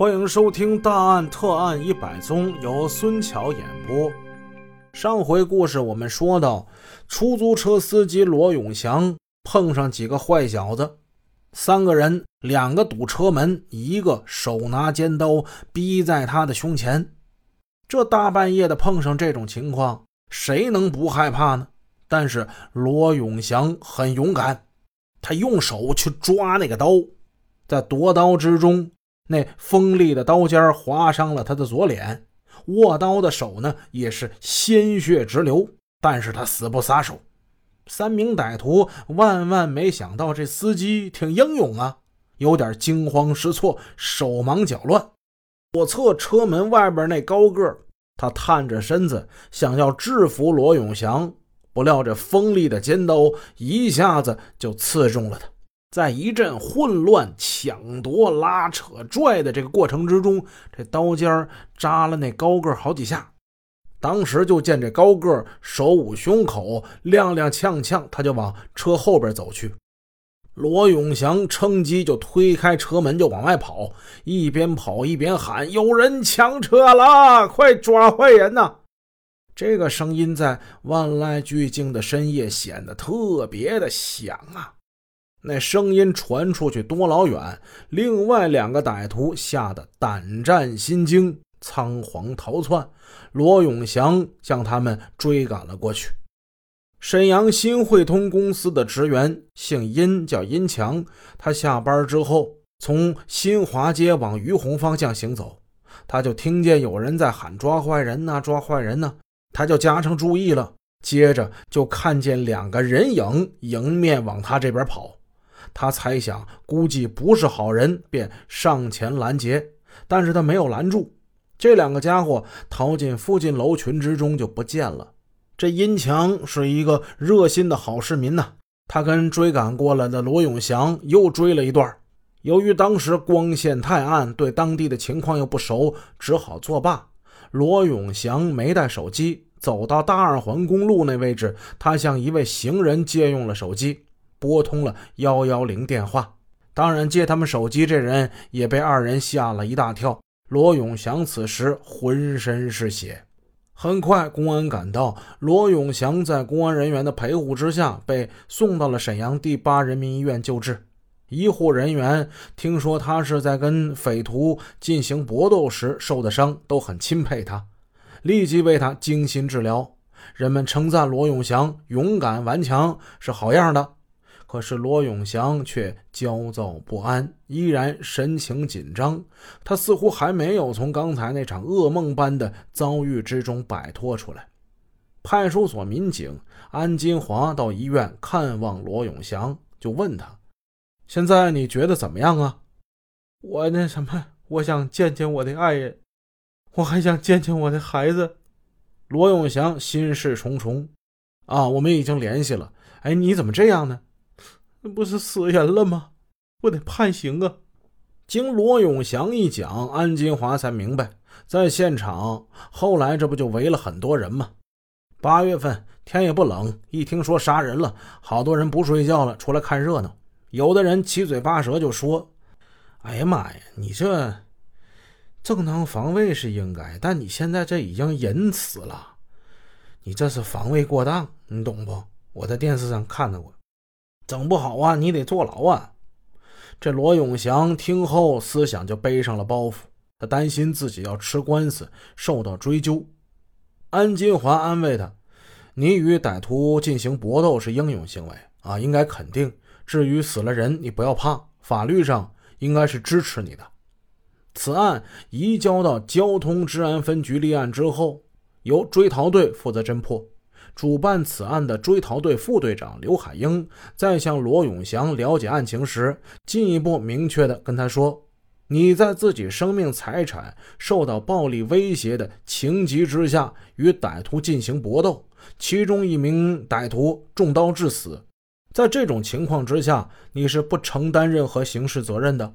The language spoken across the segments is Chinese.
欢迎收听《大案特案一百宗》，由孙桥演播。上回故事我们说到，出租车司机罗永祥碰上几个坏小子，三个人，两个堵车门，一个手拿尖刀逼在他的胸前。这大半夜的碰上这种情况，谁能不害怕呢？但是罗永祥很勇敢，他用手去抓那个刀，在夺刀之中。那锋利的刀尖划伤了他的左脸，握刀的手呢也是鲜血直流，但是他死不撒手。三名歹徒万万没想到这司机挺英勇啊，有点惊慌失措，手忙脚乱。左侧车门外边那高个，他探着身子想要制服罗永祥，不料这锋利的尖刀一下子就刺中了他。在一阵混乱、抢夺、拉扯、拽的这个过程之中，这刀尖扎了那高个好几下。当时就见这高个手捂胸口，踉踉跄跄，他就往车后边走去。罗永祥趁机就推开车门就往外跑，一边跑一边喊：“有人抢车了，快抓坏人呐！”这个声音在万籁俱静的深夜显得特别的响啊。那声音传出去多老远？另外两个歹徒吓得胆战心惊，仓皇逃窜。罗永祥向他们追赶了过去。沈阳新汇通公司的职员姓殷，叫殷强。他下班之后从新华街往于洪方向行走，他就听见有人在喊“抓坏人呐，抓坏人呐”，他就加上注意了。接着就看见两个人影迎面往他这边跑。他猜想，估计不是好人，便上前拦截，但是他没有拦住。这两个家伙逃进附近楼群之中就不见了。这殷强是一个热心的好市民呐，他跟追赶过来的罗永祥又追了一段。由于当时光线太暗，对当地的情况又不熟，只好作罢。罗永祥没带手机，走到大二环公路那位置，他向一位行人借用了手机。拨通了幺幺零电话，当然接他们手机这人也被二人吓了一大跳。罗永祥此时浑身是血，很快公安赶到，罗永祥在公安人员的陪护之下被送到了沈阳第八人民医院救治。医护人员听说他是在跟匪徒进行搏斗时受的伤，都很钦佩他，立即为他精心治疗。人们称赞罗永祥勇敢顽强，是好样的。可是罗永祥却焦躁不安，依然神情紧张。他似乎还没有从刚才那场噩梦般的遭遇之中摆脱出来。派出所民警安金华到医院看望罗永祥，就问他：“现在你觉得怎么样啊？”“我那什么，我想见见我的爱人，我还想见见我的孩子。”罗永祥心事重重。“啊，我们已经联系了。哎，你怎么这样呢？”那不是死人了吗？不得判刑啊！经罗永祥一讲，安金华才明白，在现场后来这不就围了很多人吗？八月份天也不冷，一听说杀人了，好多人不睡觉了，出来看热闹。有的人七嘴八舌就说：“哎呀妈呀，你这正当防卫是应该，但你现在这已经人死了，你这是防卫过当，你懂不？”我在电视上看到过。整不好啊，你得坐牢啊！这罗永祥听后，思想就背上了包袱。他担心自己要吃官司，受到追究。安金华安慰他：“你与歹徒进行搏斗是英勇行为啊，应该肯定。至于死了人，你不要怕，法律上应该是支持你的。”此案移交到交通治安分局立案之后，由追逃队负责侦破。主办此案的追逃队副队长刘海英在向罗永祥了解案情时，进一步明确地跟他说：“你在自己生命财产受到暴力威胁的情急之下，与歹徒进行搏斗，其中一名歹徒中刀致死。在这种情况之下，你是不承担任何刑事责任的。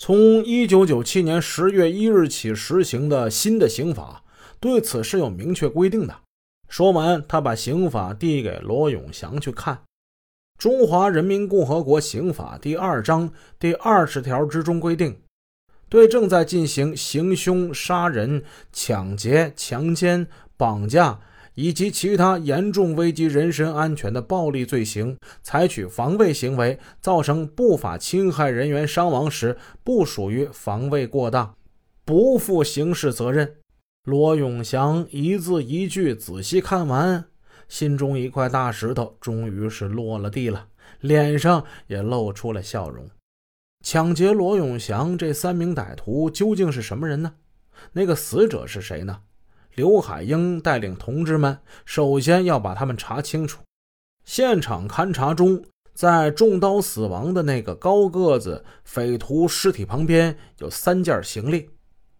从1997年10月1日起实行的新的刑法对此是有明确规定的。”说完，他把刑法递给罗永祥去看。中华人民共和国刑法第二章第二十条之中规定，对正在进行行凶杀人、抢劫、强奸、绑架以及其他严重危及人身安全的暴力罪行采取防卫行为，造成不法侵害人员伤亡时，不属于防卫过当，不负刑事责任。罗永祥一字一句仔细看完，心中一块大石头终于是落了地了，脸上也露出了笑容。抢劫罗永祥这三名歹徒究竟是什么人呢？那个死者是谁呢？刘海英带领同志们首先要把他们查清楚。现场勘查中，在中刀死亡的那个高个子匪徒尸体旁边有三件行李。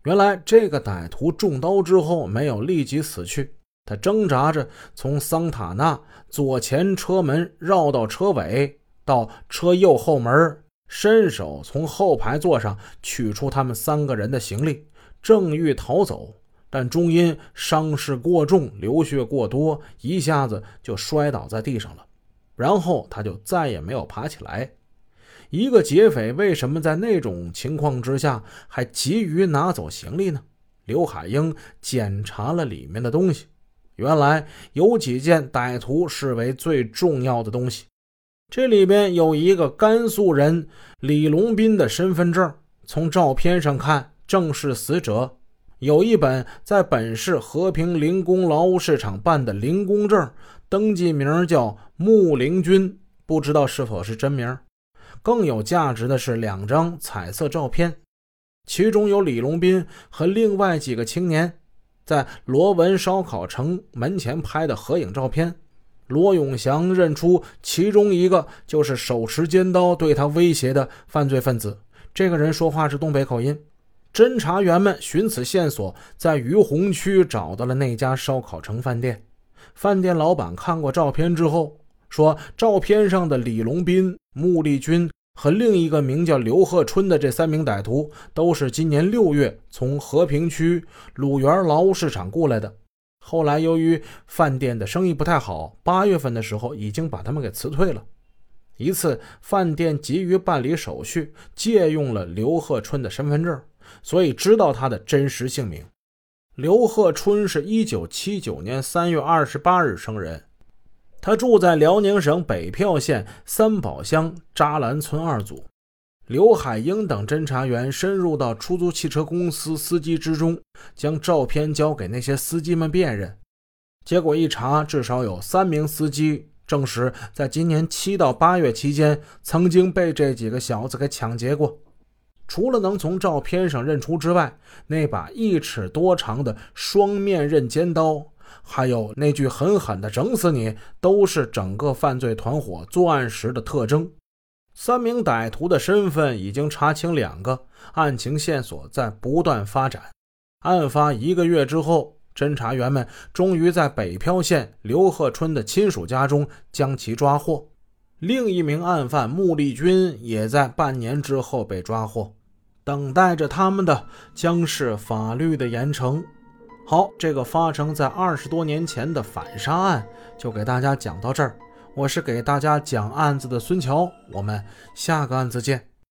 原来这个歹徒中刀之后没有立即死去，他挣扎着从桑塔纳左前车门绕到车尾，到车右后门。伸手从后排座上取出他们三个人的行李，正欲逃走，但终因伤势过重、流血过多，一下子就摔倒在地上了。然后他就再也没有爬起来。一个劫匪为什么在那种情况之下还急于拿走行李呢？刘海英检查了里面的东西，原来有几件歹徒视为最重要的东西。这里边有一个甘肃人李龙斌的身份证，从照片上看正是死者。有一本在本市和平零工劳务市场办的零工证，登记名叫穆灵军，不知道是否是真名。更有价值的是两张彩色照片，其中有李龙斌和另外几个青年在罗文烧烤城门前拍的合影照片。罗永祥认出其中一个就是手持尖刀对他威胁的犯罪分子。这个人说话是东北口音。侦查员们寻此线索，在于洪区找到了那家烧烤城饭店。饭店老板看过照片之后说：“照片上的李龙斌、穆立军和另一个名叫刘鹤春的这三名歹徒，都是今年六月从和平区鲁园劳务市场过来的。”后来，由于饭店的生意不太好，八月份的时候已经把他们给辞退了。一次，饭店急于办理手续，借用了刘鹤春的身份证，所以知道他的真实姓名。刘鹤春是一九七九年三月二十八日生人，他住在辽宁省北票县三宝乡扎兰村二组。刘海英等侦查员深入到出租汽车公司司机之中，将照片交给那些司机们辨认。结果一查，至少有三名司机证实，在今年七到八月期间，曾经被这几个小子给抢劫过。除了能从照片上认出之外，那把一尺多长的双面刃尖刀，还有那句狠狠的“整死你”，都是整个犯罪团伙作案时的特征。三名歹徒的身份已经查清两个，案情线索在不断发展。案发一个月之后，侦查员们终于在北漂县刘鹤春的亲属家中将其抓获。另一名案犯穆立军也在半年之后被抓获，等待着他们的将是法律的严惩。好，这个发生在二十多年前的反杀案就给大家讲到这儿。我是给大家讲案子的孙桥，我们下个案子见。